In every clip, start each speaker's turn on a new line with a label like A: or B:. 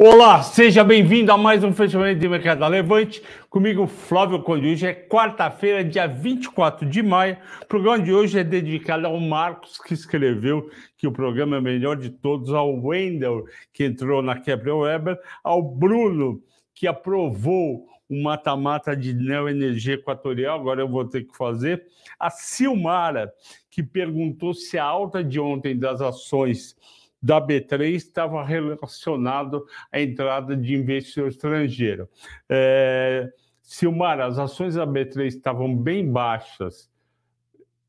A: Olá, seja bem-vindo a mais um fechamento de mercado da Levante. Comigo, Flávio. Hoje é quarta-feira, dia 24 de maio. O programa de hoje é dedicado ao Marcos, que escreveu que o programa é melhor de todos, ao Wendel, que entrou na Kepler Weber, ao Bruno, que aprovou o mata-mata de neoenergia equatorial, agora eu vou ter que fazer. A Silmara, que perguntou se a alta de ontem das ações da B3 estava relacionado à entrada de investidor estrangeiro. É, Silmar, as ações da B3 estavam bem baixas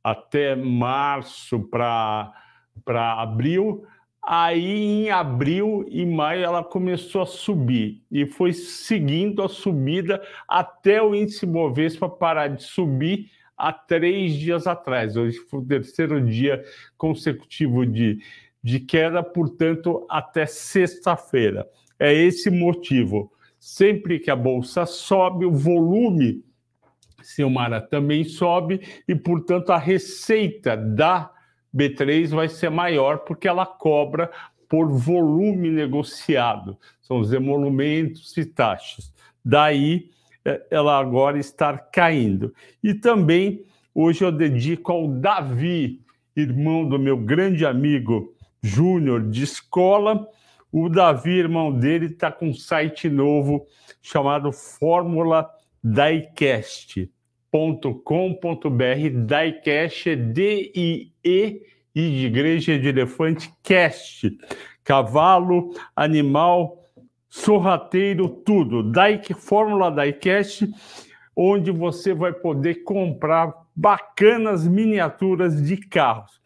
A: até março para abril. Aí, em abril e maio, ela começou a subir e foi seguindo a subida até o índice Bovespa parar de subir há três dias atrás. Hoje foi o terceiro dia consecutivo de, de queda, portanto, até sexta-feira. É esse motivo. Sempre que a bolsa sobe, o volume, Silmara, também sobe e, portanto, a receita da B3 vai ser maior porque ela cobra por volume negociado, são os emolumentos e taxas. Daí é, ela agora está caindo. E também hoje eu dedico ao Davi, irmão do meu grande amigo Júnior de escola. O Davi, irmão dele, está com um site novo chamado Fórmula Diecast.com.br. Diecast é D-I-E e de igreja de elefante cast. Cavalo, animal, sorrateiro, tudo. Daik, Fórmula Diecast, onde você vai poder comprar bacanas miniaturas de carros.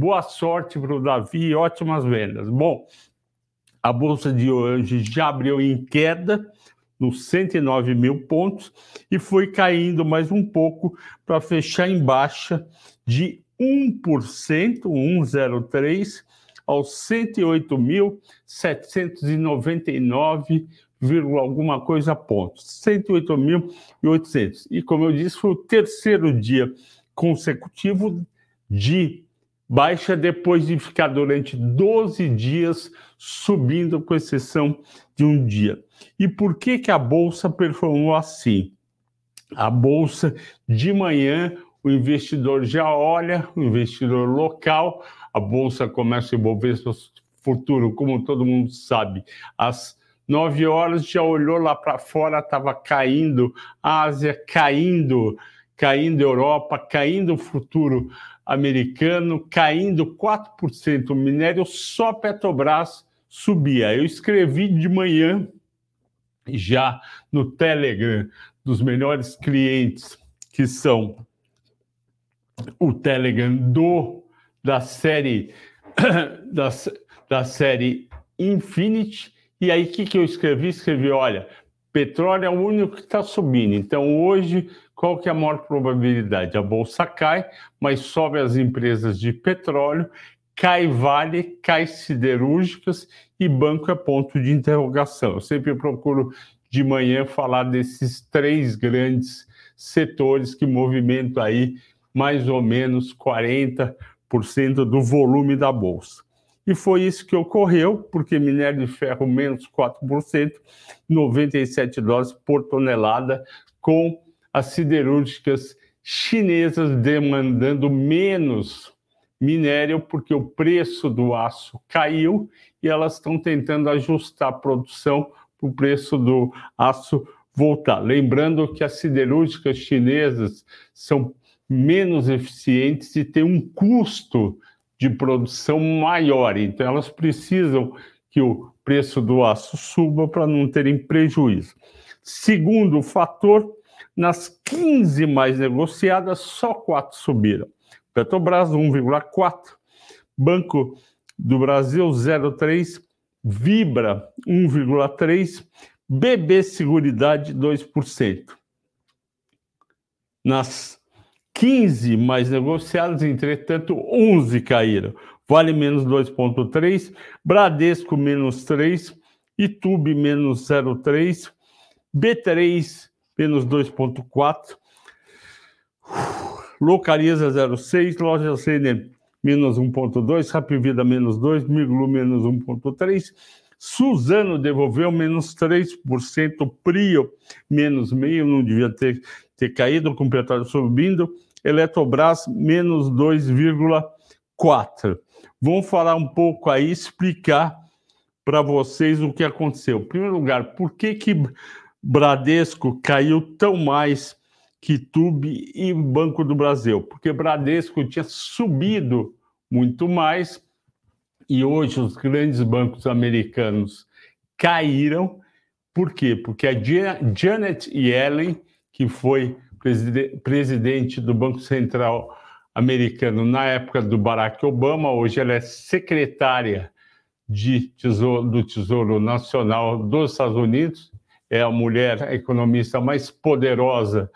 A: Boa sorte para o Davi, ótimas vendas. Bom, a bolsa de hoje já abriu em queda nos 109 mil pontos e foi caindo mais um pouco para fechar em baixa de 1%, 1,03 aos 108.799, alguma coisa pontos, 108.800. E como eu disse, foi o terceiro dia consecutivo de baixa depois de ficar durante 12 dias subindo, com exceção de um dia. E por que, que a bolsa performou assim? A bolsa de manhã, o investidor já olha, o investidor local, a bolsa começa a envolver seu futuro, como todo mundo sabe, às 9 horas já olhou lá para fora, estava caindo, Ásia caindo, caindo Europa, caindo o futuro americano caindo 4%, o minério só Petrobras subia. Eu escrevi de manhã já no Telegram dos melhores clientes que são o Telegram do da série da, da série Infinity. E aí o que, que eu escrevi? Escrevi, olha, petróleo é o único que está subindo. Então hoje qual que é a maior probabilidade? A bolsa cai, mas sobe as empresas de petróleo, cai Vale, cai siderúrgicas e banco é ponto de interrogação. Eu sempre procuro de manhã falar desses três grandes setores que movimentam aí mais ou menos 40% do volume da bolsa. E foi isso que ocorreu, porque minério de ferro menos 4%, 97 dólares por tonelada, com as siderúrgicas chinesas demandando menos minério porque o preço do aço caiu e elas estão tentando ajustar a produção para o preço do aço voltar. Lembrando que as siderúrgicas chinesas são menos eficientes e têm um custo de produção maior, então elas precisam que o preço do aço suba para não terem prejuízo. Segundo fator, nas 15 mais negociadas, só quatro subiram. Petrobras 1,4, Banco do Brasil 0,3, Vibra 1,3, BB Seguridade 2%. Nas 15 mais negociadas, entretanto, 11 caíram. Vale menos 2,3, Bradesco menos 3, Itube menos 0,3, B3 menos 2,4. Localiza 0,6, Loja Center menos 1,2, Rapvida menos 2, Miglu menos 1,3, Suzano devolveu menos 3%, Prio menos meio, não devia ter, ter caído com o petróleo subindo, Eletrobras menos 2,4%. Vamos falar um pouco aí, explicar para vocês o que aconteceu. Em primeiro lugar, por que, que Bradesco caiu tão mais que Tube e Banco do Brasil? Porque Bradesco tinha subido muito mais e hoje os grandes bancos americanos caíram. Por quê? Porque a Janet Yellen, que foi presidente do Banco Central americano na época do Barack Obama, hoje ela é secretária de tesouro, do Tesouro Nacional dos Estados Unidos, é a mulher economista mais poderosa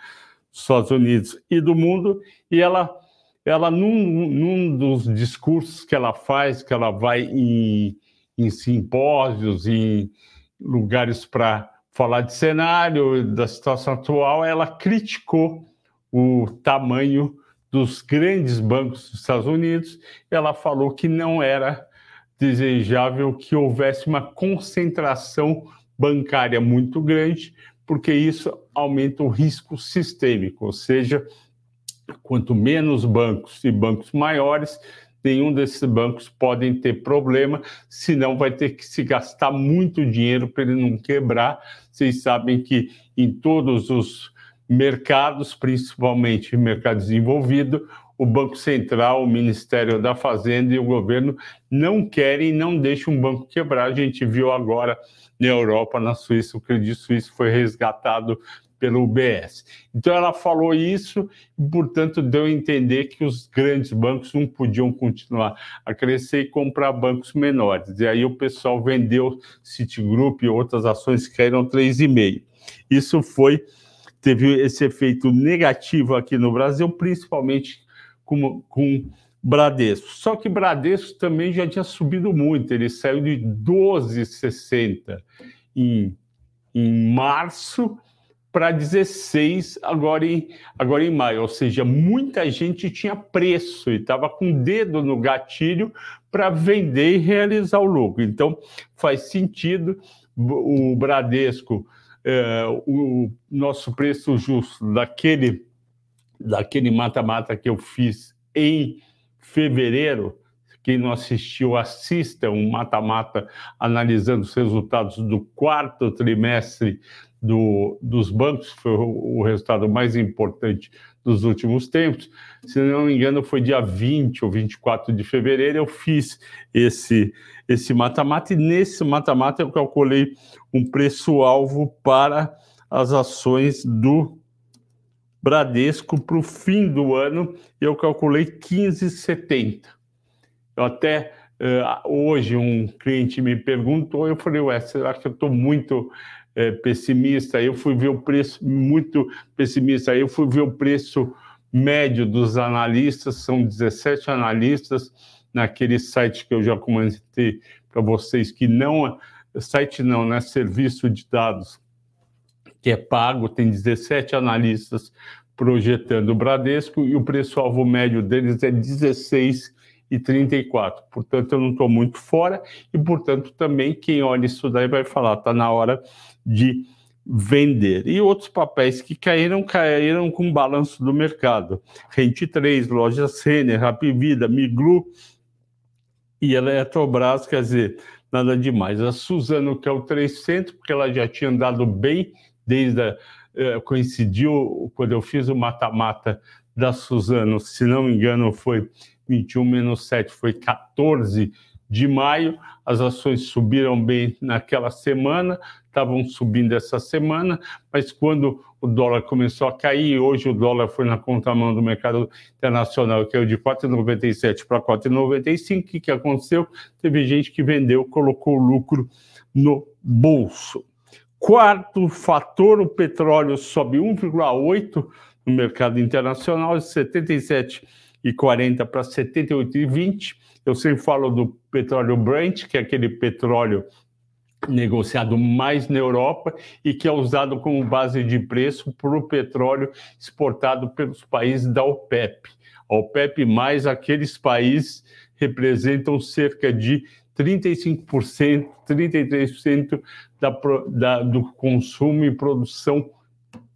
A: dos Estados Unidos e do mundo, e ela ela num, num dos discursos que ela faz, que ela vai em, em simpósios, em lugares para falar de cenário, da situação atual, ela criticou o tamanho dos grandes bancos dos Estados Unidos. Ela falou que não era desejável que houvesse uma concentração bancária muito grande, porque isso aumenta o risco sistêmico, ou seja, quanto menos bancos e bancos maiores, nenhum desses bancos podem ter problema, senão vai ter que se gastar muito dinheiro para ele não quebrar. Vocês sabem que em todos os mercados, principalmente mercado desenvolvido, o Banco Central, o Ministério da Fazenda e o governo não querem e não deixam um banco quebrar. A gente viu agora na Europa, na Suíça, o Credit Suisse foi resgatado pelo UBS. Então ela falou isso e, portanto, deu a entender que os grandes bancos não podiam continuar a crescer e comprar bancos menores. E aí o pessoal vendeu Citigroup e outras ações que caíram 3,5. Isso foi teve esse efeito negativo aqui no Brasil, principalmente com, com Bradesco. Só que Bradesco também já tinha subido muito, ele saiu de 12,60 em, em março para 16 agora em, agora em maio, ou seja, muita gente tinha preço e estava com o dedo no gatilho para vender e realizar o lucro. Então, faz sentido o Bradesco, é, o nosso preço justo daquele daquele mata-mata que eu fiz em fevereiro, quem não assistiu, assista um mata-mata analisando os resultados do quarto trimestre do, dos bancos, foi o, o, resultado mais importante dos últimos tempos. Se não me engano, foi dia 20 ou 24 de fevereiro, eu fiz esse esse mata-mata, e nesse mata-mata eu calculei um preço-alvo para as ações do Bradesco para o fim do ano, eu calculei 15,70. Eu até uh, hoje um cliente me perguntou, eu falei, ué, será que eu estou muito é, pessimista, eu fui ver o preço muito pessimista, eu fui ver o preço médio dos analistas, são 17 analistas naquele site que eu já comentei para vocês, que não site não, né? Serviço de dados que é pago, tem 17 analistas projetando o Bradesco e o preço-alvo médio deles é 16 e 34. Portanto, eu não estou muito fora e, portanto, também quem olha isso daí vai falar, está na hora de vender. E outros papéis que caíram, caíram com balanço do mercado. Rente 3, Loja Renner, Rapvida, Miglu e Eletrobras, quer dizer, nada demais. A Suzano, que é o 300, porque ela já tinha andado bem desde a, eh, coincidiu quando eu fiz o mata-mata da Suzano, se não me engano, foi 21 menos 7 foi 14 de maio. As ações subiram bem naquela semana, estavam subindo essa semana, mas quando o dólar começou a cair, hoje o dólar foi na contramão do mercado internacional, que é o de 4,97 para 4,95. O que, que aconteceu? Teve gente que vendeu, colocou o lucro no bolso. Quarto fator, o petróleo sobe 1,8 no mercado internacional, 77 1,40 para 78,20. Eu sempre falo do petróleo Brent, que é aquele petróleo negociado mais na Europa e que é usado como base de preço para o petróleo exportado pelos países da OPEP. A OPEP mais aqueles países representam cerca de 35%, 33% da, da, do consumo e produção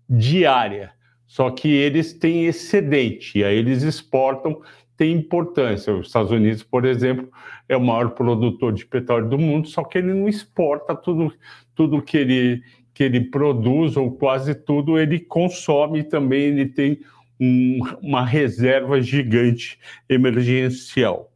A: diária. Só que eles têm excedente, e aí eles exportam, tem importância. Os Estados Unidos, por exemplo, é o maior produtor de petróleo do mundo, só que ele não exporta tudo, tudo que, ele, que ele produz, ou quase tudo, ele consome também, ele tem um, uma reserva gigante emergencial.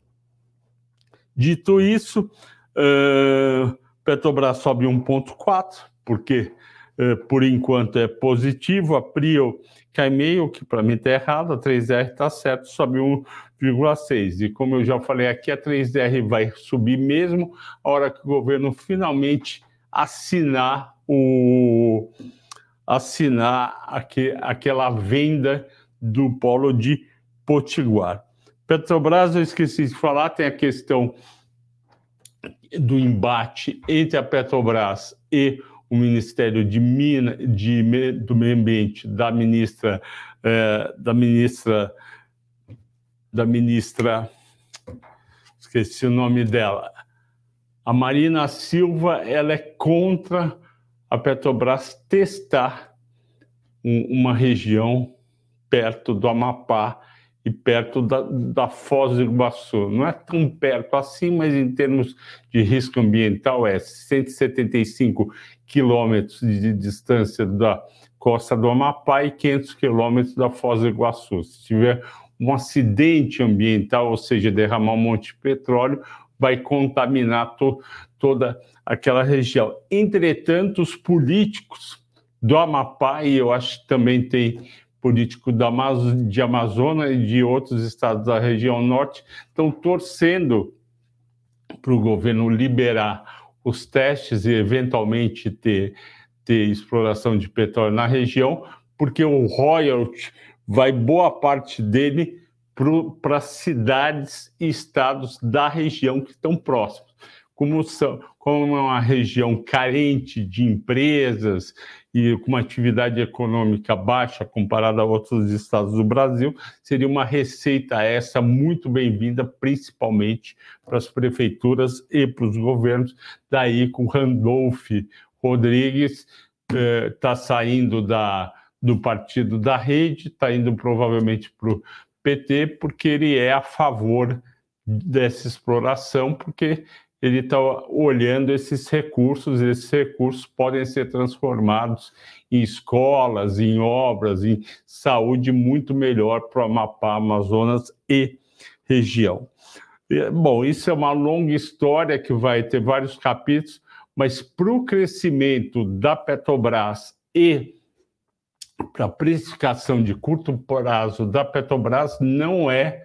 A: Dito isso, uh, Petrobras sobe 1,4, porque uh, por enquanto é positivo, a Prio cai meio, que para mim está errado, a 3R está certo, sobe 1,6. E como eu já falei aqui, a 3R vai subir mesmo a hora que o governo finalmente assinar o assinar aqui, aquela venda do polo de Potiguar. Petrobras, eu esqueci de falar, tem a questão do embate entre a Petrobras e o Ministério de de, do Meio Ambiente da ministra, eh, da ministra, da ministra, esqueci o nome dela, a Marina Silva, ela é contra a Petrobras testar um, uma região perto do Amapá e perto da, da Foz do Iguaçu. Não é tão perto assim, mas em termos de risco ambiental é 175 quilômetros de distância da costa do Amapá e 500 quilômetros da Foz do Iguaçu. Se tiver um acidente ambiental, ou seja, derramar um monte de petróleo, vai contaminar to, toda aquela região. Entretanto, os políticos do Amapá, e eu acho que também tem político da de Amazonas e de outros estados da região norte estão torcendo para o governo liberar os testes e eventualmente ter, ter exploração de petróleo na região, porque o royalty vai boa parte dele para cidades e estados da região que estão próximos. Como, são, como é uma região carente de empresas e com uma atividade econômica baixa comparada a outros estados do Brasil, seria uma receita essa muito bem-vinda, principalmente para as prefeituras e para os governos. Daí, com Randolph Rodrigues, está eh, saindo da, do partido da rede, está indo provavelmente para o PT, porque ele é a favor dessa exploração, porque ele está olhando esses recursos, esses recursos podem ser transformados em escolas, em obras, em saúde muito melhor para o Amapá, Amazonas e região. Bom, isso é uma longa história que vai ter vários capítulos, mas para o crescimento da Petrobras e para a precificação de curto prazo da Petrobras não é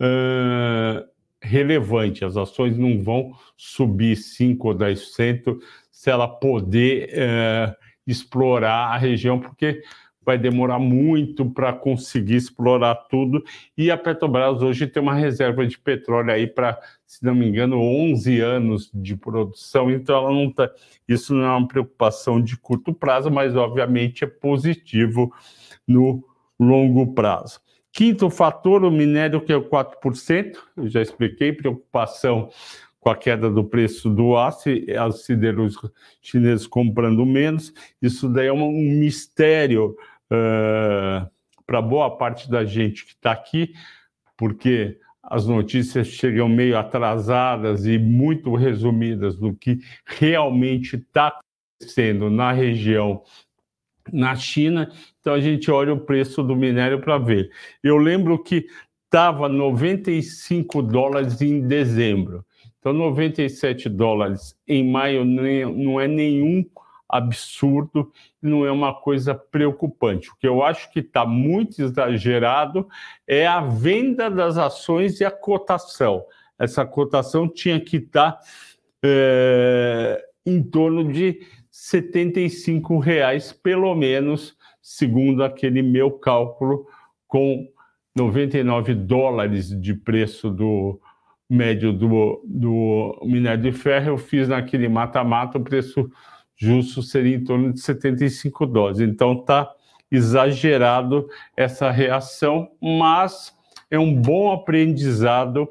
A: uh, relevante. As ações não vão subir 5 ou 10% se ela poder é, explorar a região, porque vai demorar muito para conseguir explorar tudo. E a Petrobras hoje tem uma reserva de petróleo aí para, se não me engano, 11 anos de produção. Então, ela não tá, isso não é uma preocupação de curto prazo, mas obviamente é positivo no longo prazo. Quinto fator, o minério, que é o 4%, eu já expliquei, preocupação com a queda do preço do aço, as siderúrgicas chineses comprando menos. Isso daí é um, mistério uh, para boa parte da gente que está aqui, porque as notícias chegam meio atrasadas e muito resumidas do que realmente está acontecendo na região na China. Então a gente olha o preço do minério para ver. Eu lembro que estava 95 dólares em dezembro. Então 97 dólares em maio não é nenhum absurdo, não é uma coisa preocupante. O que eu acho que está muito exagerado é a venda das ações e a cotação. Essa cotação tinha que estar tá, é, em torno de 75 reais, pelo menos, segundo aquele meu cálculo, com 99 dólares de preço do médio do, do minério de ferro, eu fiz naquele mata-mata, o preço justo seria em torno de 75 dólares. Então está exagerado essa reação, mas é um bom aprendizado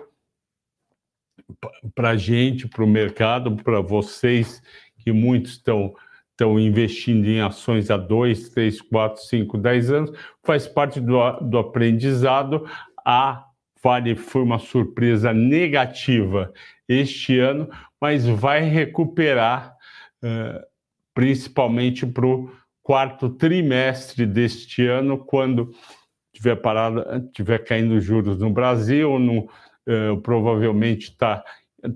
A: para a gente, para o mercado, para vocês, que muitos estão estão investindo em ações há dois, três, quatro, cinco, dez anos, faz parte do, do aprendizado. A Vale foi uma surpresa negativa este ano, mas vai recuperar, uh, principalmente para o quarto trimestre deste ano, quando tiver parada, tiver caindo juros no Brasil, no, uh, provavelmente está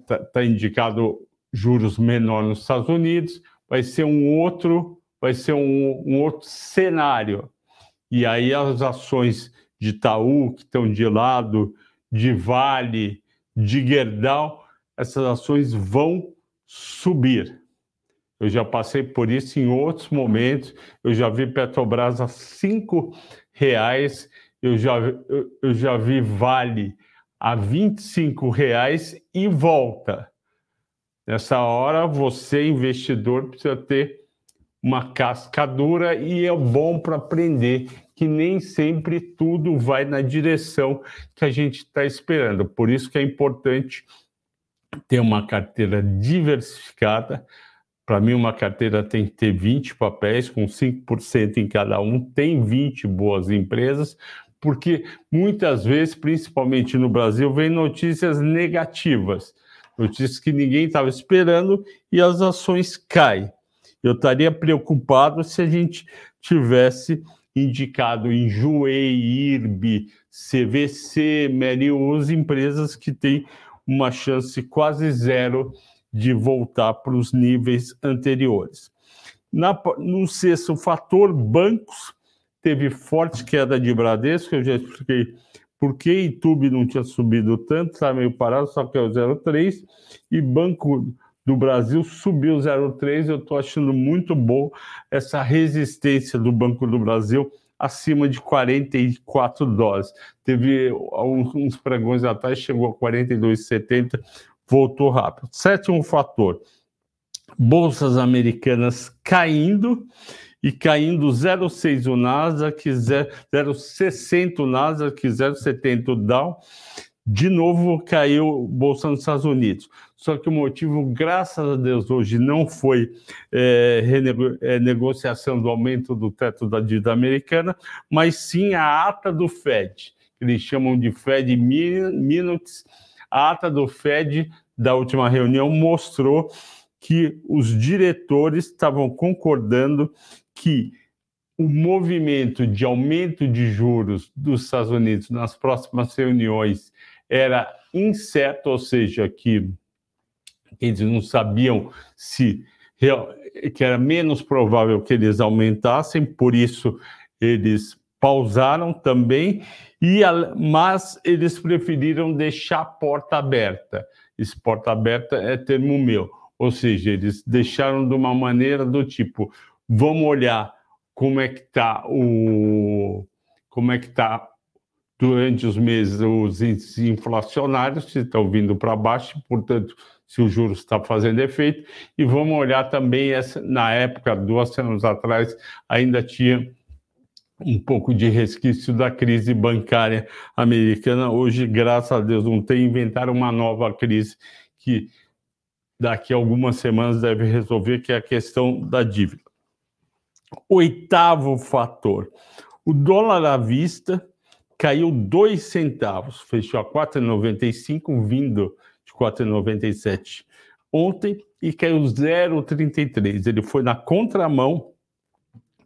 A: tá, tá indicado juros menor nos Estados Unidos, vai ser um outro, vai ser um, um outro cenário. E aí as ações de Itaú, que estão de lado, de Vale, de Gerdau, essas ações vão subir. Eu já passei por isso em outros momentos. Eu já vi Petrobras a cinco reais. Eu já, eu, eu já vi Vale a 25 reais e volta. Nessa hora, você, investidor, precisa ter uma cascadura e é bom para aprender que nem sempre tudo vai na direção que a gente está esperando. Por isso que é importante ter uma carteira diversificada. Para mim, uma carteira tem que ter 20 papéis, com 5% em cada um, tem 20 boas empresas, porque muitas vezes, principalmente no Brasil, vem notícias negativas notícias que ninguém estava esperando e as ações caem. Eu estaria preocupado se a gente tivesse indicado em Juei, IRB, CVC, Merius, empresas que têm uma chance quase zero de voltar para os níveis anteriores. Na, no sexto fator, bancos, teve forte queda de Bradesco, eu já expliquei por que YouTube não tinha subido tanto, está meio parado, só que é o 0,3, e Banco do Brasil subiu 0,3. Eu estou achando muito bom essa resistência do Banco do Brasil acima de 44 dólares. Teve uns pregões atrás, chegou a 42,70, voltou rápido. Sétimo fator: bolsas americanas caindo e caindo 0,6 o Nasdaq, 0,60 o Nasdaq, 0,70 o Dow. De novo caiu Bolsa nos Estados Unidos. Só que o motivo, graças a Deus, hoje não foi é, é, negociação do aumento do teto da dívida americana, mas sim a ata do Fed, que eles chamam de Fed Minutes. A ata do Fed da última reunião mostrou que os diretores estavam concordando que o movimento de aumento de juros dos Estados Unidos nas próximas reuniões era incerto, ou seja, que eles não sabiam se que era menos provável que eles aumentassem, por isso eles pausaram também, e mas eles preferiram deixar a porta aberta. Esse porta aberta é termo meu, ou seja, eles deixaram de uma maneira do tipo, Vamos olhar como é que está o como é que está durante os meses os índices inflacionários se estão vindo para baixo, portanto, se o juros está fazendo efeito, e vamos olhar também essa, na época, duas anos atrás, ainda tinha um pouco de resquício da crise bancária americana. Hoje, graças a Deus, não tem inventaram uma nova crise que daqui a algumas semanas deve resolver, que é a questão da dívida. Oitavo fator: o dólar à vista caiu dois centavos, fechou a 4,95, vindo de 4,97 ontem e caiu 0,33. Ele foi na contramão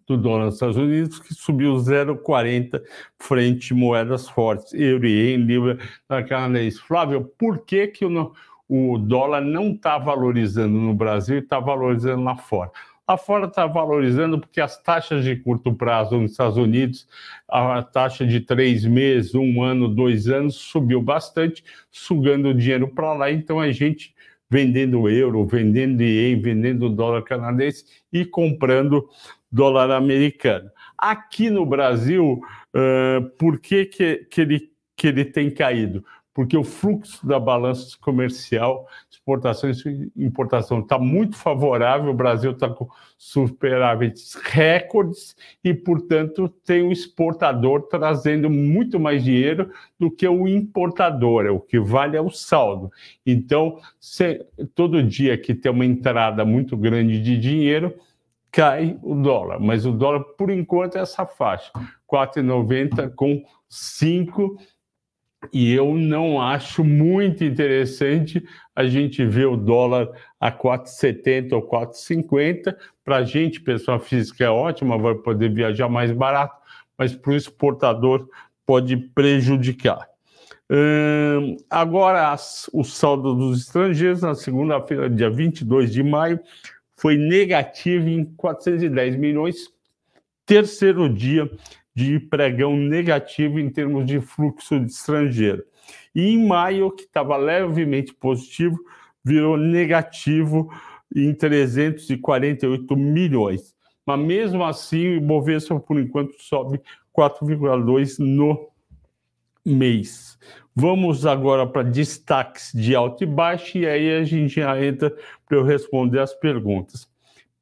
A: do dólar dos Estados Unidos, que subiu 0,40 frente moedas fortes, euro, ien, libra, na canadense. Flávio, por que, que o, o dólar não está valorizando no Brasil e está valorizando lá fora? Lá fora está valorizando porque as taxas de curto prazo nos Estados Unidos, a taxa de três meses, um ano, dois anos, subiu bastante, sugando dinheiro para lá. Então a gente vendendo euro, vendendo ien, vendendo dólar canadense e comprando dólar americano. Aqui no Brasil, uh, por que, que, que, ele, que ele tem caído? Porque o fluxo da balança comercial, exportação e importação está muito favorável, o Brasil está com superávites recordes e, portanto, tem o exportador trazendo muito mais dinheiro do que o importador, o que vale é o saldo. Então, se, todo dia que tem uma entrada muito grande de dinheiro, cai o dólar, mas o dólar, por enquanto, é essa faixa, 4,90 com 5 e eu não acho muito interessante a gente ver o dólar a 4,70 ou 4,50. Para a gente, pessoa física é ótima, vai poder viajar mais barato, mas para o exportador pode prejudicar. Hum, agora, as, o saldo dos estrangeiros, na segunda-feira, dia 22 de maio, foi negativo em 410 milhões, terceiro dia de pregão negativo em termos de fluxo de estrangeiro. E em maio, que estava levemente positivo, virou negativo em 348 milhões. Mas mesmo assim, o Bovespa, por enquanto, sobe 4,2 no mês. Vamos agora para destaques de alto e baixo, e aí a gente já entra para eu responder as perguntas.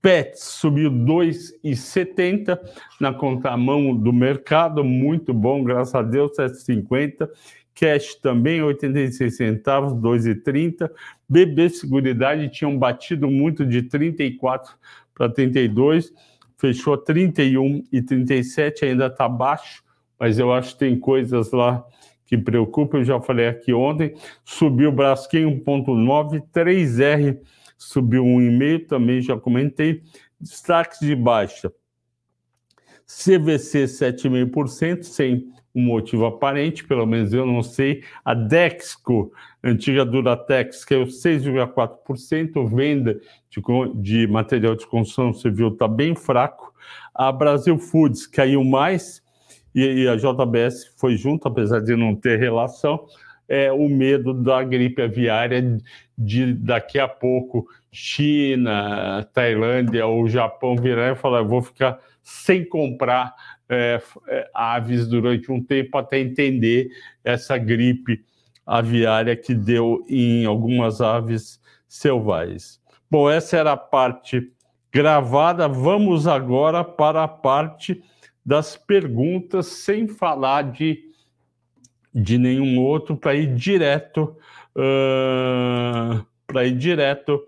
A: Pets subiu 2,70 na contramão do mercado, muito bom, graças a Deus, 7,50. Cash também 86 centavos, 2,30. BB Seguridade tinham batido muito de 34 para 32, fechou 31 e 37, ainda está baixo, mas eu acho que tem coisas lá que preocupam, eu já falei aqui ontem. Subiu Braskem 1,9, 3R subiu um e-mail, também já comentei. Destaques de baixa. CVC 7,5%, sem um motivo aparente, pelo menos eu não sei. A Dexco, antiga Duratex, caiu 6,4%. Venda de, de material de construção civil está bem fraco. A Brasil Foods caiu mais e a JBS foi junto, apesar de não ter relação é o medo da gripe aviária de daqui a pouco China, Tailândia ou Japão virar e falar, vou ficar sem comprar é, é, aves durante um tempo até entender essa gripe aviária que deu em algumas aves selvagens. Bom, essa era a parte gravada. Vamos agora para a parte das perguntas, sem falar de de nenhum outro para ir direto uh, para ir direto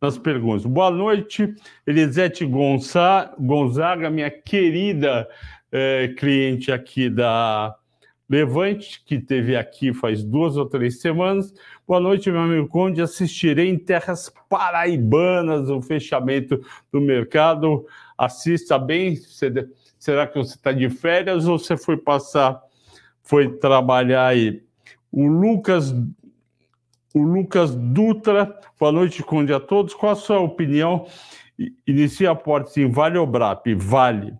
A: nas perguntas. Boa noite, Elisete Gonzaga, minha querida eh, cliente aqui da Levante, que teve aqui faz duas ou três semanas. Boa noite, meu amigo Conde. Assistirei em terras paraibanas o fechamento do mercado. Assista bem. Será que você está de férias ou você foi passar foi trabalhar aí. O Lucas, o Lucas Dutra, boa noite, Conde, a todos. Qual a sua opinião? Inicia aportes em Vale ou BRAP? Vale.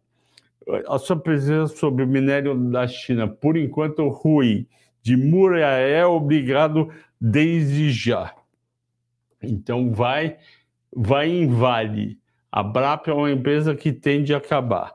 A: A sua presença sobre o minério da China, por enquanto, ruim. De Muraé, obrigado desde já. Então, vai, vai em Vale. A BRAP é uma empresa que tende a acabar.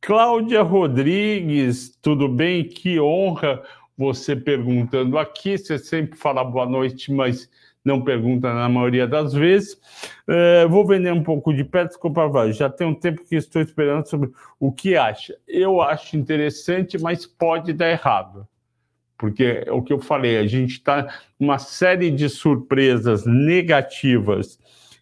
A: Cláudia Rodrigues, tudo bem? Que honra você perguntando aqui. Você sempre fala boa noite, mas não pergunta na maioria das vezes. É, vou vender um pouco de perto comprar Já tem um tempo que estou esperando sobre o que acha. Eu acho interessante, mas pode dar errado. Porque é o que eu falei, a gente está uma série de surpresas negativas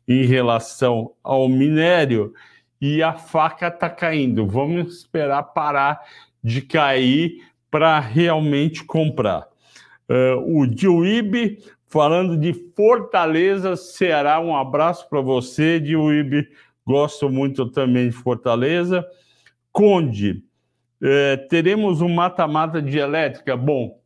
A: em relação ao minério e a faca está caindo. Vamos esperar parar de cair para realmente comprar. Uh, o Diuíbe, falando de Fortaleza, Ceará, um abraço para você, Diuíbe. Gosto muito também de Fortaleza. Conde, uh, teremos um mata-mata de elétrica? Bom,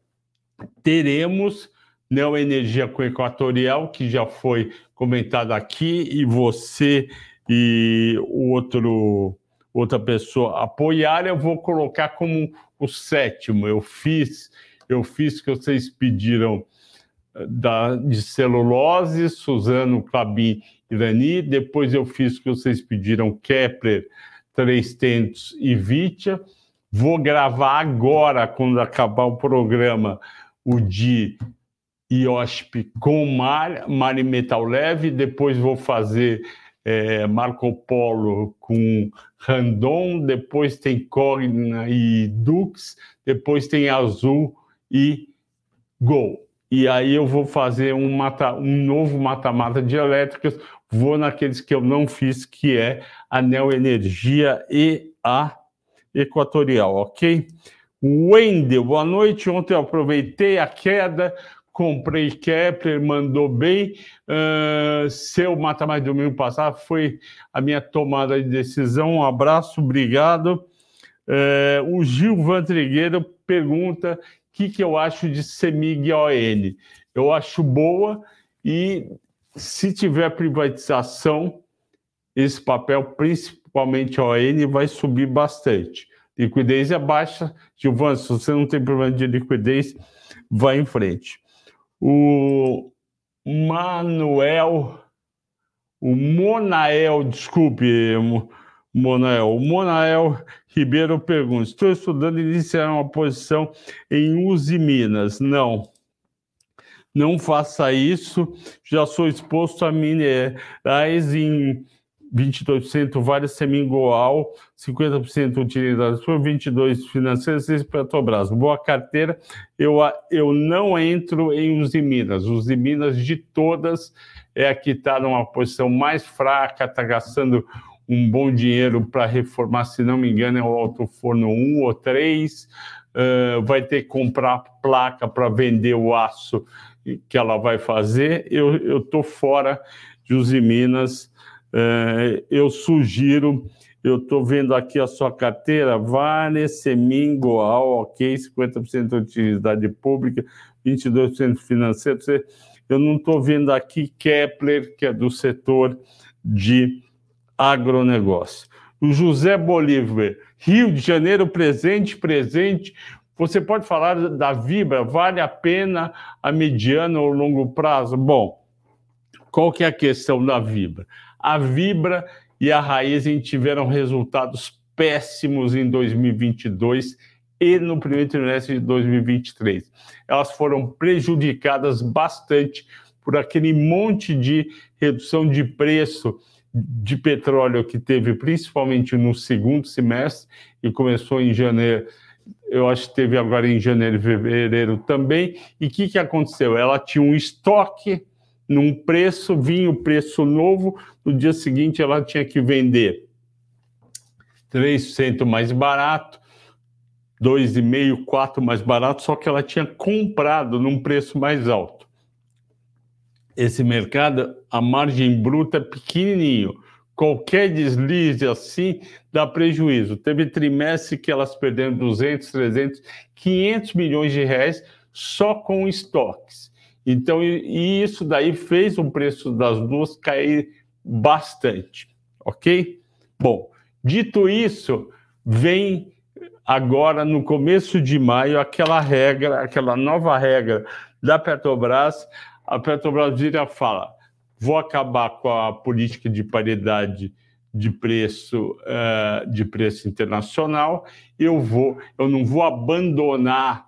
A: teremos Neoenergia com Equatorial, que já foi comentado aqui, e você e outro outra pessoa apoiar, eu vou colocar como o sétimo. Eu fiz, eu fiz que vocês pediram eh, da, de celulose, Suzano, Clabin, Irani. Depois eu fiz que vocês pediram Kepler, Três Tentos e Vitia. Vou gravar agora, quando acabar o programa, o de IOSP com Mar, Mar e Metal Leve, depois vou fazer é, Marco Polo com Randon, depois tem Cogna e Dux, depois tem Azul e Gol. E aí eu vou fazer um, mata, um novo mata-mata de elétricas, vou naqueles que eu não fiz, que é a Neo Energia e a Equatorial, ok? Wendel, boa noite. Ontem eu aproveitei a queda, comprei Kepler, mandou bem. Uh, seu Mata Mais Domingo passado foi a minha tomada de decisão. Um abraço, obrigado. Uh, o Gil Vantrigueiro pergunta o que, que eu acho de Semig ON. Eu acho boa e se tiver privatização, esse papel, principalmente ON, vai subir bastante. Liquidez é baixa. Gilvan, se você não tem problema de liquidez, vai em frente. O Manuel, o Monael, desculpe, Monael, o Monael Ribeiro pergunta: estou estudando iniciar uma posição em Uzi Minas. Não. Não faça isso, já sou exposto a minerais em 22% Vale Semingoal, 50% utilizados por 22 financeiros e Petrobras. Boa carteira. Eu, eu não entro em Usiminas. Usiminas de todas é a que está numa posição mais fraca, está gastando um bom dinheiro para reformar, se não me engano, é o Alto Forno 1 ou 3. Uh, vai ter que comprar placa para vender o aço que ela vai fazer. Eu estou fora de Usiminas é, eu sugiro, eu estou vendo aqui a sua carteira, Vale, Semingoal, ok, 50% de utilidade pública, 22% financeiro. Eu não estou vendo aqui Kepler, que é do setor de agronegócio. O José Bolívar, Rio de Janeiro, presente, presente. Você pode falar da Vibra, vale a pena a mediano ou longo prazo? Bom, qual que é a questão da Vibra? A Vibra e a Raizen tiveram resultados péssimos em 2022 e no primeiro trimestre de 2023. Elas foram prejudicadas bastante por aquele monte de redução de preço de petróleo que teve principalmente no segundo semestre e começou em janeiro. Eu acho que teve agora em janeiro e fevereiro também. E o que, que aconteceu? Ela tinha um estoque num preço, vinha o preço novo, no dia seguinte ela tinha que vender 3% mais barato, 2,5%, 4% mais barato, só que ela tinha comprado num preço mais alto. Esse mercado, a margem bruta é pequenininho. Qualquer deslize assim dá prejuízo. Teve trimestre que elas perderam 200, 300, 500 milhões de reais só com estoques. Então, e isso daí fez o preço das duas cair bastante, ok? Bom, dito isso, vem agora no começo de maio aquela regra, aquela nova regra da Petrobras. A Petrobras vira fala: vou acabar com a política de paridade de preço uh, de preço internacional. Eu vou, eu não vou abandonar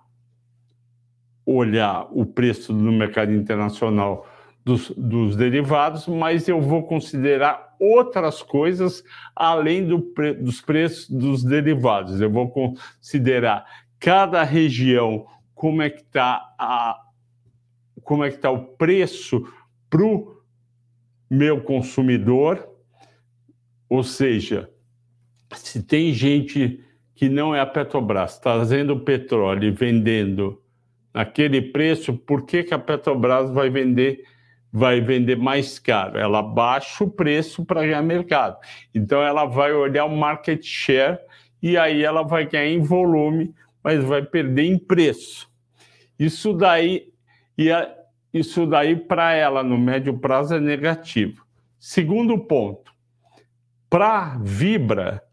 A: olhar o preço no mercado internacional dos, dos derivados, mas eu vou considerar outras coisas além do pre, dos preços dos derivados. Eu vou considerar cada região como é que está a como é que está o preço para o meu consumidor, ou seja, se tem gente que não é a Petrobras trazendo petróleo e vendendo naquele preço, por que, que a Petrobras vai vender vai vender mais caro? Ela baixa o preço para ganhar mercado. Então ela vai olhar o market share e aí ela vai ganhar em volume, mas vai perder em preço. Isso daí e isso daí para ela no médio prazo é negativo. Segundo ponto, para Vibra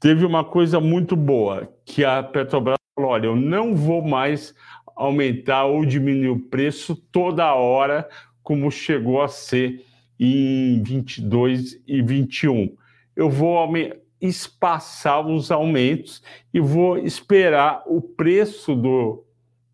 A: teve uma coisa muito boa que a Petrobras falou: olha, eu não vou mais aumentar ou diminuir o preço toda hora, como chegou a ser em 22 e 21. Eu vou espaçar os aumentos e vou esperar o preço do,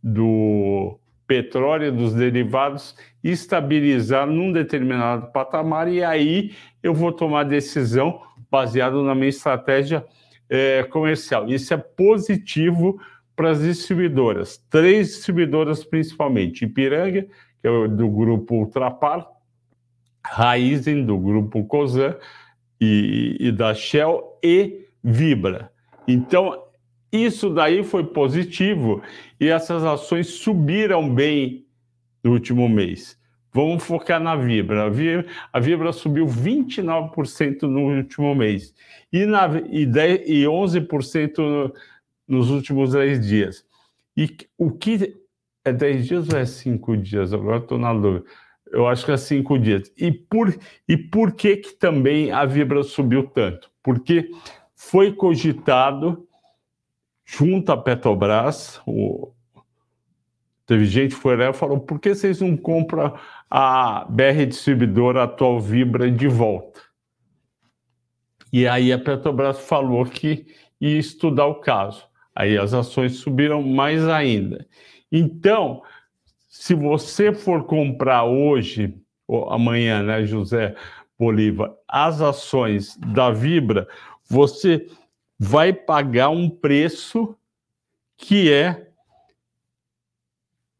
A: do petróleo, dos derivados, estabilizar num determinado patamar e aí eu vou tomar decisão baseado na minha estratégia é, comercial. Isso é positivo para as distribuidoras, três distribuidoras principalmente, Ipiranga, que é do grupo Ultrapar, Raizen, do grupo Cosan e, e da Shell, e Vibra. Então, isso daí foi positivo e essas ações subiram bem no último mês. Vamos focar na Vibra. A Vibra, a Vibra subiu 29% no último mês e, na, e, 10, e 11% no, nos últimos 10 dias. E o que é 10 dias ou é 5 dias? Agora estou na dúvida. Eu acho que é 5 dias. E por, e por que, que também a Vibra subiu tanto? Porque foi cogitado junto à Petrobras, o, teve gente que foi lá e falou, por que vocês não compram a BR Distribuidora atual Vibra de volta? E aí a Petrobras falou que ia estudar o caso. Aí as ações subiram mais ainda. Então, se você for comprar hoje, ou amanhã, né, José Bolívar, as ações da Vibra, você vai pagar um preço que é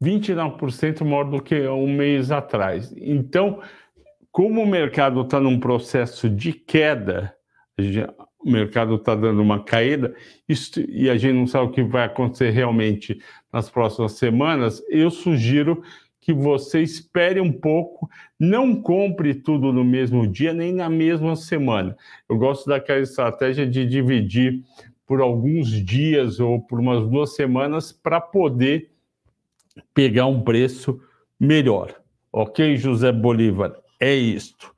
A: 29% maior do que um mês atrás. Então, como o mercado está num processo de queda, o mercado está dando uma caída isso, e a gente não sabe o que vai acontecer realmente nas próximas semanas, eu sugiro que você espere um pouco, não compre tudo no mesmo dia nem na mesma semana. Eu gosto daquela estratégia de dividir por alguns dias ou por umas duas semanas para poder pegar um preço melhor. Ok, José Bolívar? É isto.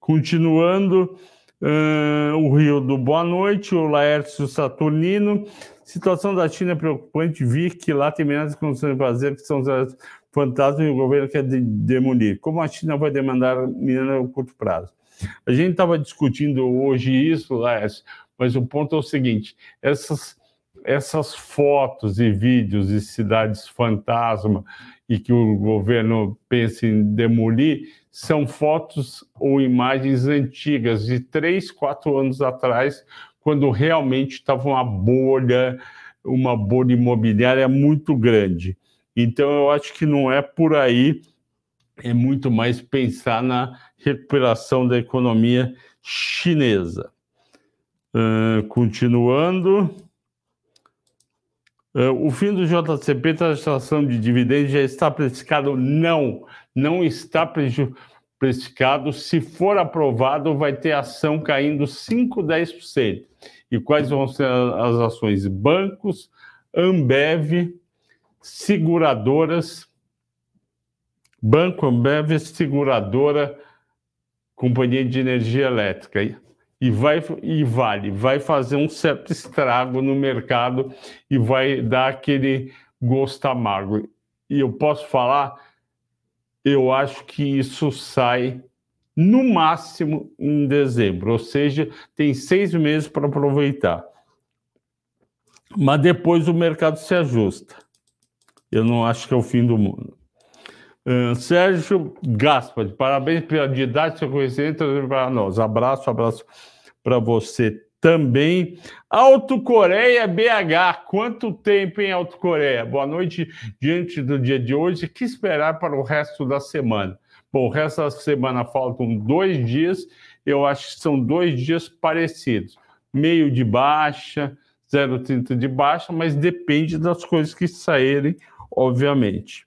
A: Continuando, uh, o Rio do Boa Noite, o Laércio Saturnino. Situação da China é preocupante. Vi que lá tem menos condições de fazer, que são fantasmas e o governo quer de demolir. Como a China vai demandar minério a curto prazo? A gente estava discutindo hoje isso, Laércio, mas o ponto é o seguinte: essas, essas fotos e vídeos de cidades fantasma e que o governo pensa em demolir são fotos ou imagens antigas de três, quatro anos atrás, quando realmente estava uma bolha, uma bolha imobiliária muito grande. Então, eu acho que não é por aí, é muito mais pensar na recuperação da economia chinesa. Uh, continuando. Uh, o fim do JCP, taxação de dividendos, já está precificado? Não, não está precificado. Se for aprovado, vai ter ação caindo 5, 10%. E quais vão ser as ações? Bancos, Ambev, seguradoras, Banco Ambev, seguradora, companhia de energia elétrica. E, vai, e vale, vai fazer um certo estrago no mercado e vai dar aquele gosto amargo. E eu posso falar, eu acho que isso sai no máximo em dezembro, ou seja, tem seis meses para aproveitar. Mas depois o mercado se ajusta. Eu não acho que é o fim do mundo. Sérgio Gaspar, parabéns pela didática e seu conhecimento para nós. Abraço, abraço para você também. Alto Coreia BH, quanto tempo em Alto Coreia? Boa noite, diante do dia de hoje. O que esperar para o resto da semana? Bom, o resto da semana faltam dois dias, eu acho que são dois dias parecidos. Meio de baixa, 0,30 de baixa, mas depende das coisas que saírem obviamente.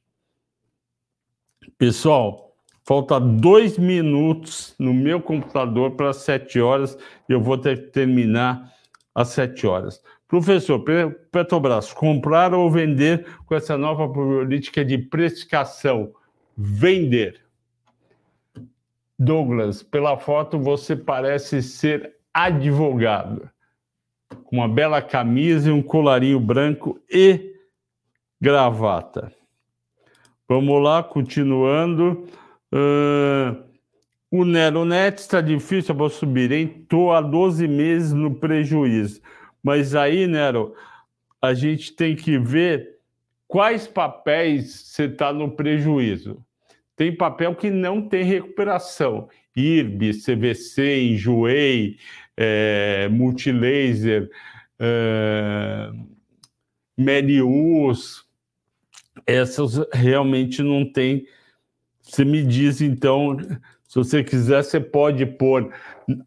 A: Pessoal, falta dois minutos no meu computador para sete horas e eu vou ter que terminar às sete horas. Professor, Petrobras, comprar ou vender com essa nova política de precificação? Vender. Douglas, pela foto você parece ser advogado, com uma bela camisa e um colarinho branco e gravata. Vamos lá, continuando. Uh, o Neronet está difícil para subir, hein? Estou há 12 meses no prejuízo. Mas aí, Nero, a gente tem que ver quais papéis você está no prejuízo? Tem papel que não tem recuperação. IRB, CVC, Enjoei, é, Multilaser, é, Merius, essas realmente não tem. Você me diz, então, se você quiser, você pode pôr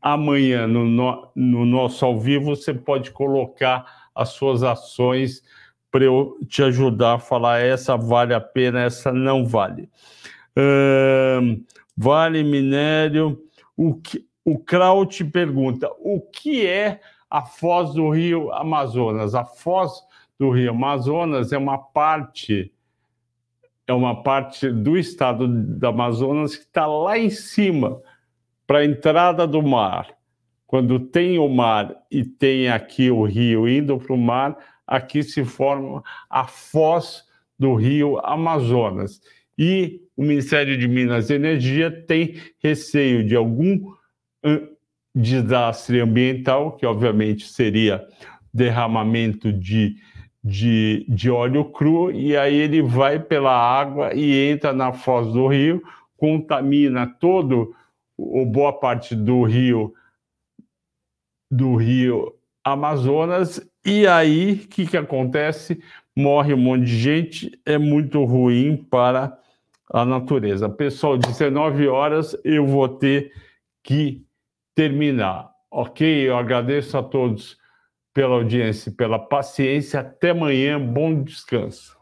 A: amanhã no, no, no nosso ao vivo, você pode colocar as suas ações para eu te ajudar a falar essa vale a pena, essa não vale. Vale minério. O, que, o Kraut pergunta: o que é a foz do rio Amazonas? A foz do rio Amazonas é uma parte é uma parte do estado do Amazonas que está lá em cima para a entrada do mar. Quando tem o mar e tem aqui o rio indo para o mar, aqui se forma a foz do rio Amazonas. E o Ministério de Minas e Energia tem receio de algum desastre ambiental, que obviamente seria derramamento de, de, de óleo cru, e aí ele vai pela água e entra na foz do rio, contamina todo ou boa parte do rio do rio Amazonas e aí o que, que acontece? Morre um monte de gente é muito ruim para a natureza. Pessoal 19 horas eu vou ter que terminar ok? Eu agradeço a todos pela audiência pela paciência. Até amanhã. Bom descanso